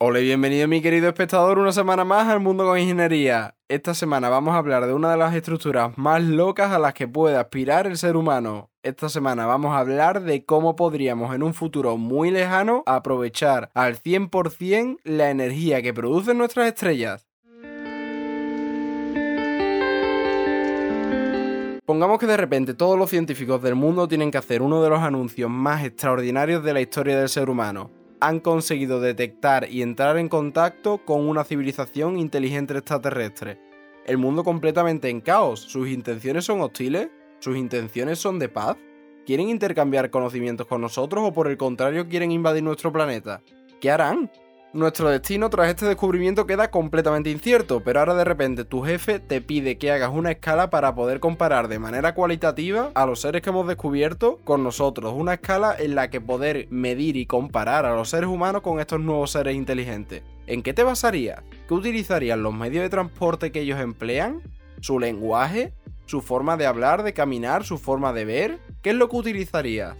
Hola y bienvenido mi querido espectador una semana más al Mundo con Ingeniería. Esta semana vamos a hablar de una de las estructuras más locas a las que puede aspirar el ser humano. Esta semana vamos a hablar de cómo podríamos en un futuro muy lejano aprovechar al 100% la energía que producen nuestras estrellas. Pongamos que de repente todos los científicos del mundo tienen que hacer uno de los anuncios más extraordinarios de la historia del ser humano han conseguido detectar y entrar en contacto con una civilización inteligente extraterrestre. El mundo completamente en caos. ¿Sus intenciones son hostiles? ¿Sus intenciones son de paz? ¿Quieren intercambiar conocimientos con nosotros o por el contrario quieren invadir nuestro planeta? ¿Qué harán? Nuestro destino tras este descubrimiento queda completamente incierto, pero ahora de repente tu jefe te pide que hagas una escala para poder comparar de manera cualitativa a los seres que hemos descubierto con nosotros, una escala en la que poder medir y comparar a los seres humanos con estos nuevos seres inteligentes. ¿En qué te basarías? ¿Qué utilizarían los medios de transporte que ellos emplean? ¿Su lenguaje? ¿Su forma de hablar, de caminar, su forma de ver? ¿Qué es lo que utilizarías?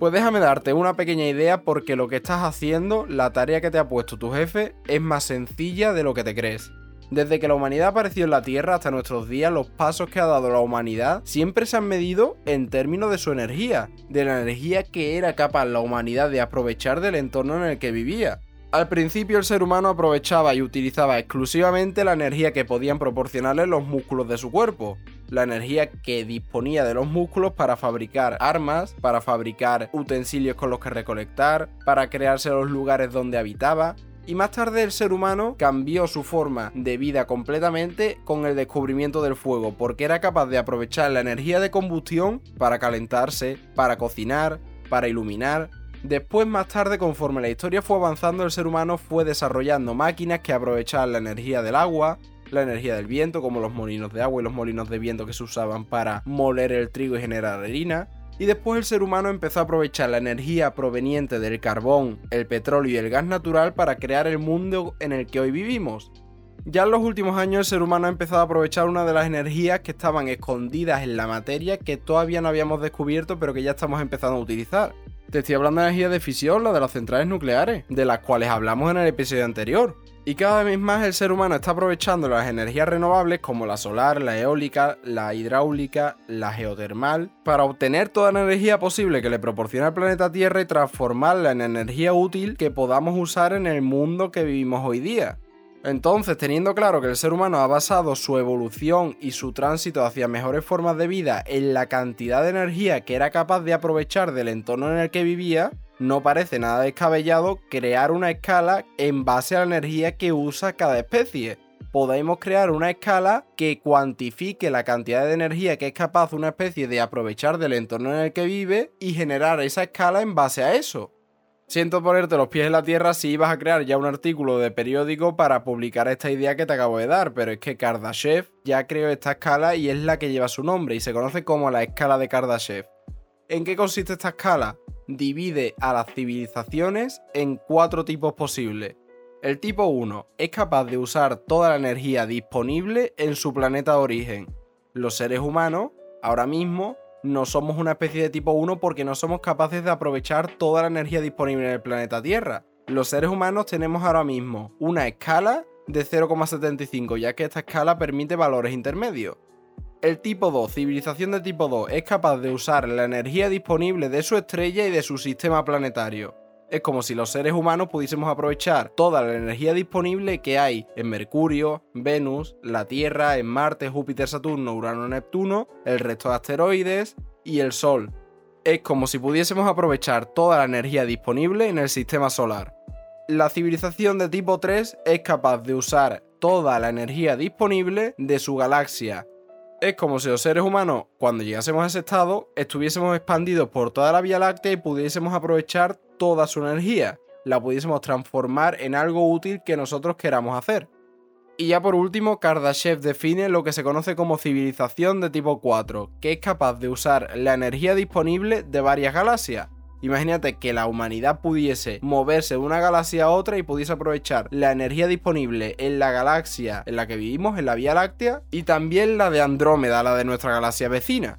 Pues déjame darte una pequeña idea porque lo que estás haciendo, la tarea que te ha puesto tu jefe, es más sencilla de lo que te crees. Desde que la humanidad apareció en la Tierra hasta nuestros días, los pasos que ha dado la humanidad siempre se han medido en términos de su energía, de la energía que era capaz la humanidad de aprovechar del entorno en el que vivía. Al principio el ser humano aprovechaba y utilizaba exclusivamente la energía que podían proporcionarle los músculos de su cuerpo, la energía que disponía de los músculos para fabricar armas, para fabricar utensilios con los que recolectar, para crearse los lugares donde habitaba, y más tarde el ser humano cambió su forma de vida completamente con el descubrimiento del fuego, porque era capaz de aprovechar la energía de combustión para calentarse, para cocinar, para iluminar. Después, más tarde, conforme la historia fue avanzando, el ser humano fue desarrollando máquinas que aprovechaban la energía del agua, la energía del viento, como los molinos de agua y los molinos de viento que se usaban para moler el trigo y generar harina. Y después el ser humano empezó a aprovechar la energía proveniente del carbón, el petróleo y el gas natural para crear el mundo en el que hoy vivimos. Ya en los últimos años el ser humano ha empezado a aprovechar una de las energías que estaban escondidas en la materia que todavía no habíamos descubierto pero que ya estamos empezando a utilizar. Te estoy hablando de energía de fisión, la de las centrales nucleares, de las cuales hablamos en el episodio anterior. Y cada vez más el ser humano está aprovechando las energías renovables como la solar, la eólica, la hidráulica, la geotermal, para obtener toda la energía posible que le proporciona el planeta Tierra y transformarla en energía útil que podamos usar en el mundo que vivimos hoy día. Entonces, teniendo claro que el ser humano ha basado su evolución y su tránsito hacia mejores formas de vida en la cantidad de energía que era capaz de aprovechar del entorno en el que vivía, no parece nada descabellado crear una escala en base a la energía que usa cada especie. Podemos crear una escala que cuantifique la cantidad de energía que es capaz una especie de aprovechar del entorno en el que vive y generar esa escala en base a eso. Siento ponerte los pies en la tierra si ibas a crear ya un artículo de periódico para publicar esta idea que te acabo de dar, pero es que Kardashev ya creó esta escala y es la que lleva su nombre y se conoce como la escala de Kardashev. ¿En qué consiste esta escala? Divide a las civilizaciones en cuatro tipos posibles. El tipo 1 es capaz de usar toda la energía disponible en su planeta de origen. Los seres humanos, ahora mismo, no somos una especie de tipo 1 porque no somos capaces de aprovechar toda la energía disponible en el planeta Tierra. Los seres humanos tenemos ahora mismo una escala de 0,75, ya que esta escala permite valores intermedios. El tipo 2, civilización de tipo 2, es capaz de usar la energía disponible de su estrella y de su sistema planetario. Es como si los seres humanos pudiésemos aprovechar toda la energía disponible que hay en Mercurio, Venus, la Tierra, en Marte, Júpiter, Saturno, Urano, Neptuno, el resto de asteroides y el Sol. Es como si pudiésemos aprovechar toda la energía disponible en el sistema solar. La civilización de tipo 3 es capaz de usar toda la energía disponible de su galaxia es como si los seres humanos, cuando llegásemos a ese estado, estuviésemos expandidos por toda la Vía Láctea y pudiésemos aprovechar toda su energía, la pudiésemos transformar en algo útil que nosotros queramos hacer. Y ya por último, Kardashev define lo que se conoce como civilización de tipo 4, que es capaz de usar la energía disponible de varias galaxias, Imagínate que la humanidad pudiese moverse de una galaxia a otra y pudiese aprovechar la energía disponible en la galaxia en la que vivimos, en la Vía Láctea, y también la de Andrómeda, la de nuestra galaxia vecina.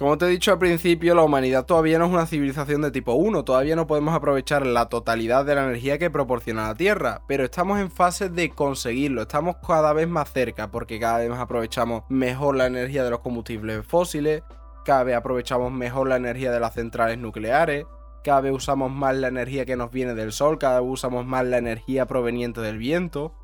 Como te he dicho al principio, la humanidad todavía no es una civilización de tipo 1, todavía no podemos aprovechar la totalidad de la energía que proporciona la Tierra, pero estamos en fase de conseguirlo, estamos cada vez más cerca porque cada vez aprovechamos mejor la energía de los combustibles fósiles, cada vez aprovechamos mejor la energía de las centrales nucleares, cada vez usamos más la energía que nos viene del sol, cada vez usamos más la energía proveniente del viento.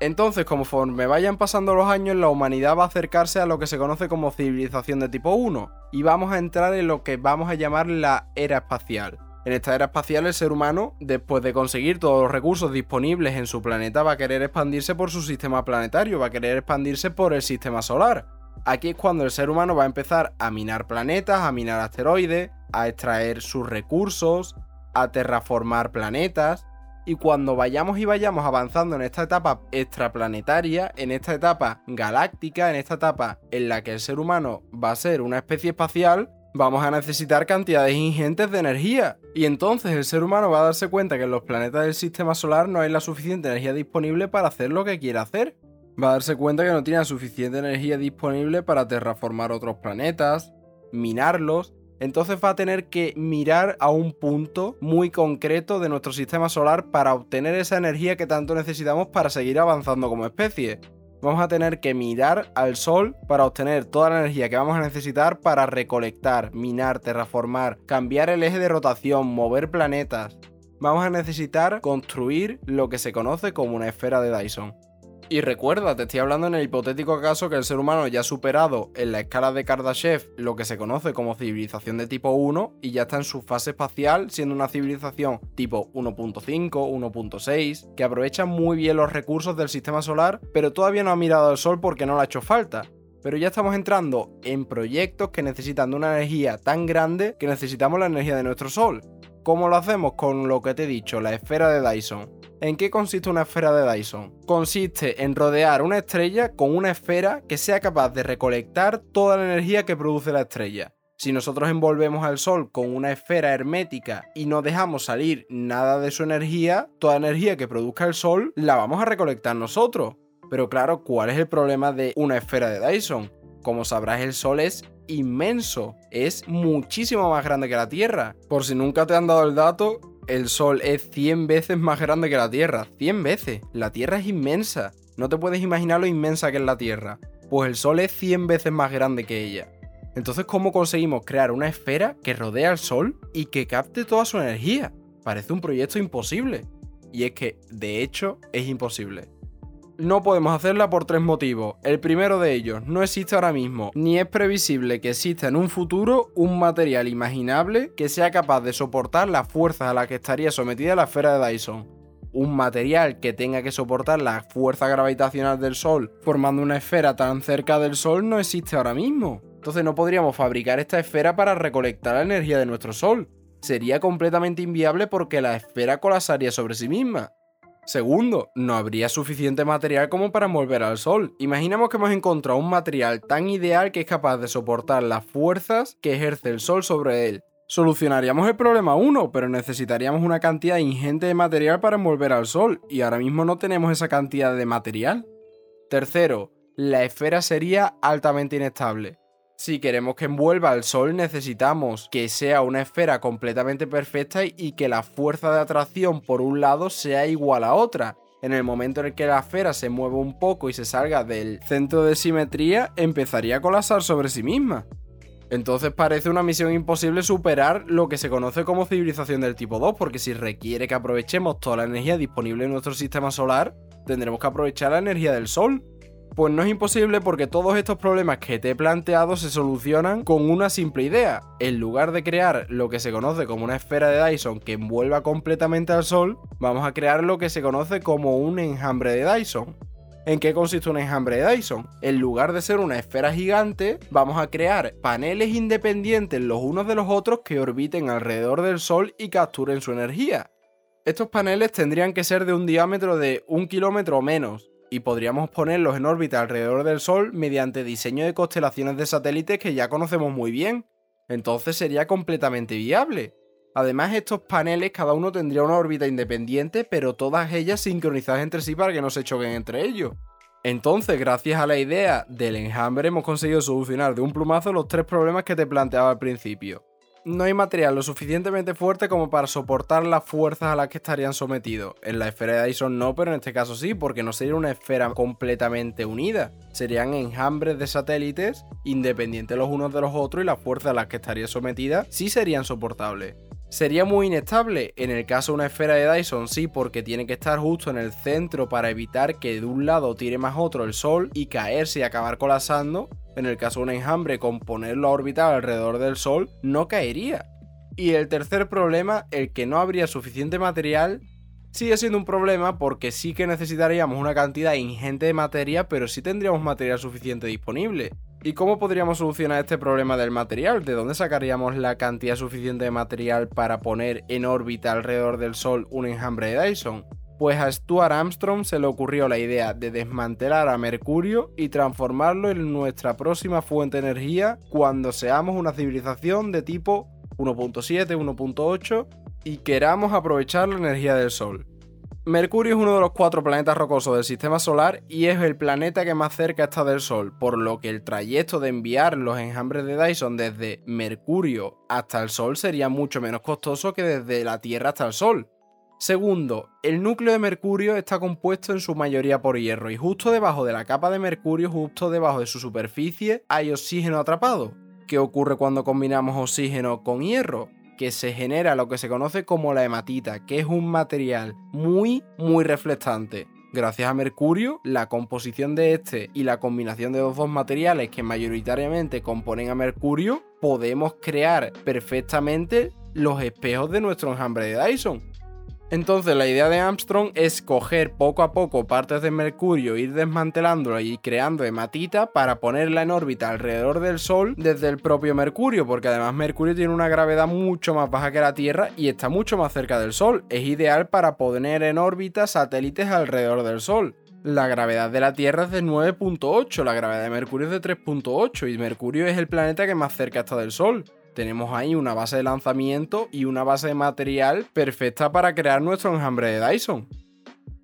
Entonces, conforme vayan pasando los años, la humanidad va a acercarse a lo que se conoce como civilización de tipo 1, y vamos a entrar en lo que vamos a llamar la era espacial. En esta era espacial el ser humano, después de conseguir todos los recursos disponibles en su planeta, va a querer expandirse por su sistema planetario, va a querer expandirse por el sistema solar. Aquí es cuando el ser humano va a empezar a minar planetas, a minar asteroides, a extraer sus recursos, a terraformar planetas. Y cuando vayamos y vayamos avanzando en esta etapa extraplanetaria, en esta etapa galáctica, en esta etapa en la que el ser humano va a ser una especie espacial, vamos a necesitar cantidades ingentes de energía. Y entonces el ser humano va a darse cuenta que en los planetas del sistema solar no hay la suficiente energía disponible para hacer lo que quiere hacer va a darse cuenta que no tiene suficiente energía disponible para terraformar otros planetas, minarlos, entonces va a tener que mirar a un punto muy concreto de nuestro sistema solar para obtener esa energía que tanto necesitamos para seguir avanzando como especie. Vamos a tener que mirar al Sol para obtener toda la energía que vamos a necesitar para recolectar, minar, terraformar, cambiar el eje de rotación, mover planetas. Vamos a necesitar construir lo que se conoce como una esfera de Dyson. Y recuerda, te estoy hablando en el hipotético caso que el ser humano ya ha superado en la escala de Kardashev lo que se conoce como civilización de tipo 1 y ya está en su fase espacial siendo una civilización tipo 1.5, 1.6, que aprovecha muy bien los recursos del sistema solar, pero todavía no ha mirado al Sol porque no le ha hecho falta. Pero ya estamos entrando en proyectos que necesitan de una energía tan grande que necesitamos la energía de nuestro Sol. ¿Cómo lo hacemos? Con lo que te he dicho, la esfera de Dyson. ¿En qué consiste una esfera de Dyson? Consiste en rodear una estrella con una esfera que sea capaz de recolectar toda la energía que produce la estrella. Si nosotros envolvemos al Sol con una esfera hermética y no dejamos salir nada de su energía, toda energía que produzca el Sol la vamos a recolectar nosotros. Pero claro, ¿cuál es el problema de una esfera de Dyson? Como sabrás, el Sol es inmenso, es muchísimo más grande que la Tierra. Por si nunca te han dado el dato, el Sol es 100 veces más grande que la Tierra. 100 veces. La Tierra es inmensa. No te puedes imaginar lo inmensa que es la Tierra. Pues el Sol es 100 veces más grande que ella. Entonces, ¿cómo conseguimos crear una esfera que rodea al Sol y que capte toda su energía? Parece un proyecto imposible. Y es que, de hecho, es imposible no podemos hacerla por tres motivos. El primero de ellos, no existe ahora mismo, ni es previsible que exista en un futuro un material imaginable que sea capaz de soportar las fuerzas a las que estaría sometida la esfera de Dyson. Un material que tenga que soportar la fuerza gravitacional del Sol formando una esfera tan cerca del Sol no existe ahora mismo. Entonces no podríamos fabricar esta esfera para recolectar la energía de nuestro Sol. Sería completamente inviable porque la esfera colapsaría sobre sí misma. Segundo, no habría suficiente material como para envolver al Sol. Imaginemos que hemos encontrado un material tan ideal que es capaz de soportar las fuerzas que ejerce el Sol sobre él. Solucionaríamos el problema 1, pero necesitaríamos una cantidad ingente de material para envolver al Sol, y ahora mismo no tenemos esa cantidad de material. Tercero, la esfera sería altamente inestable. Si queremos que envuelva al Sol necesitamos que sea una esfera completamente perfecta y que la fuerza de atracción por un lado sea igual a otra. En el momento en el que la esfera se mueva un poco y se salga del centro de simetría, empezaría a colapsar sobre sí misma. Entonces parece una misión imposible superar lo que se conoce como civilización del tipo 2, porque si requiere que aprovechemos toda la energía disponible en nuestro sistema solar, tendremos que aprovechar la energía del Sol. Pues no es imposible porque todos estos problemas que te he planteado se solucionan con una simple idea. En lugar de crear lo que se conoce como una esfera de Dyson que envuelva completamente al Sol, vamos a crear lo que se conoce como un enjambre de Dyson. ¿En qué consiste un enjambre de Dyson? En lugar de ser una esfera gigante, vamos a crear paneles independientes los unos de los otros que orbiten alrededor del Sol y capturen su energía. Estos paneles tendrían que ser de un diámetro de un kilómetro o menos, y podríamos ponerlos en órbita alrededor del Sol mediante diseño de constelaciones de satélites que ya conocemos muy bien. Entonces sería completamente viable. Además, estos paneles cada uno tendría una órbita independiente, pero todas ellas sincronizadas entre sí para que no se choquen entre ellos. Entonces, gracias a la idea del enjambre, hemos conseguido solucionar de un plumazo los tres problemas que te planteaba al principio no hay material lo suficientemente fuerte como para soportar las fuerzas a las que estarían sometidos. En la esfera de Dyson no, pero en este caso sí, porque no sería una esfera completamente unida. Serían enjambres de satélites independientes los unos de los otros y las fuerzas a las que estaría sometida sí serían soportables. Sería muy inestable. En el caso de una esfera de Dyson, sí, porque tiene que estar justo en el centro para evitar que de un lado tire más otro el Sol y caerse y acabar colapsando en el caso de un enjambre con ponerlo a orbitar alrededor del Sol, no caería. Y el tercer problema, el que no habría suficiente material, sigue siendo un problema porque sí que necesitaríamos una cantidad ingente de materia, pero sí tendríamos material suficiente disponible. ¿Y cómo podríamos solucionar este problema del material? ¿De dónde sacaríamos la cantidad suficiente de material para poner en órbita alrededor del Sol un enjambre de Dyson? pues a Stuart Armstrong se le ocurrió la idea de desmantelar a Mercurio y transformarlo en nuestra próxima fuente de energía cuando seamos una civilización de tipo 1.7, 1.8 y queramos aprovechar la energía del Sol. Mercurio es uno de los cuatro planetas rocosos del sistema solar y es el planeta que más cerca está del Sol, por lo que el trayecto de enviar los enjambres de Dyson desde Mercurio hasta el Sol sería mucho menos costoso que desde la Tierra hasta el Sol. Segundo, el núcleo de Mercurio está compuesto en su mayoría por hierro y justo debajo de la capa de Mercurio, justo debajo de su superficie, hay oxígeno atrapado. ¿Qué ocurre cuando combinamos oxígeno con hierro? Que se genera lo que se conoce como la hematita, que es un material muy, muy reflectante. Gracias a Mercurio, la composición de este y la combinación de los dos materiales que mayoritariamente componen a Mercurio, podemos crear perfectamente los espejos de nuestro enjambre de Dyson. Entonces la idea de Armstrong es coger poco a poco partes de Mercurio, ir desmantelándola y creando hematita para ponerla en órbita alrededor del Sol desde el propio Mercurio, porque además Mercurio tiene una gravedad mucho más baja que la Tierra y está mucho más cerca del Sol. Es ideal para poner en órbita satélites alrededor del Sol. La gravedad de la Tierra es de 9.8, la gravedad de Mercurio es de 3.8 y Mercurio es el planeta que más cerca está del Sol tenemos ahí una base de lanzamiento y una base de material perfecta para crear nuestro enjambre de Dyson.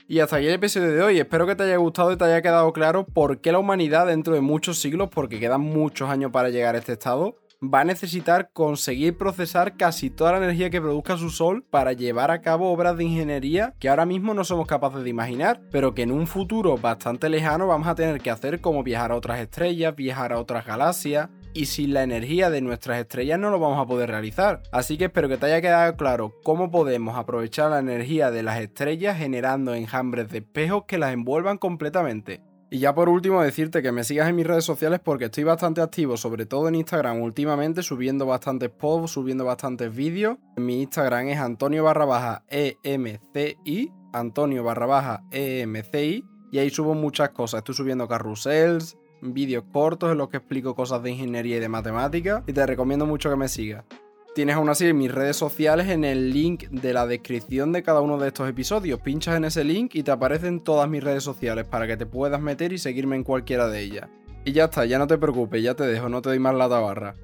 Y hasta aquí el episodio de hoy. Espero que te haya gustado y te haya quedado claro por qué la humanidad dentro de muchos siglos, porque quedan muchos años para llegar a este estado, va a necesitar conseguir procesar casi toda la energía que produzca su sol para llevar a cabo obras de ingeniería que ahora mismo no somos capaces de imaginar, pero que en un futuro bastante lejano vamos a tener que hacer como viajar a otras estrellas, viajar a otras galaxias, y sin la energía de nuestras estrellas no lo vamos a poder realizar. Así que espero que te haya quedado claro cómo podemos aprovechar la energía de las estrellas generando enjambres de espejos que las envuelvan completamente. Y ya por último decirte que me sigas en mis redes sociales porque estoy bastante activo, sobre todo en Instagram últimamente, subiendo bastantes posts, subiendo bastantes vídeos. Mi Instagram es Antonio barra baja EMCI, Antonio barra baja EMCI, y ahí subo muchas cosas. Estoy subiendo carrusels, vídeos cortos en los que explico cosas de ingeniería y de matemática y te recomiendo mucho que me sigas. Tienes aún así mis redes sociales en el link de la descripción de cada uno de estos episodios. Pinchas en ese link y te aparecen todas mis redes sociales para que te puedas meter y seguirme en cualquiera de ellas. Y ya está, ya no te preocupes, ya te dejo, no te doy más la tabarra.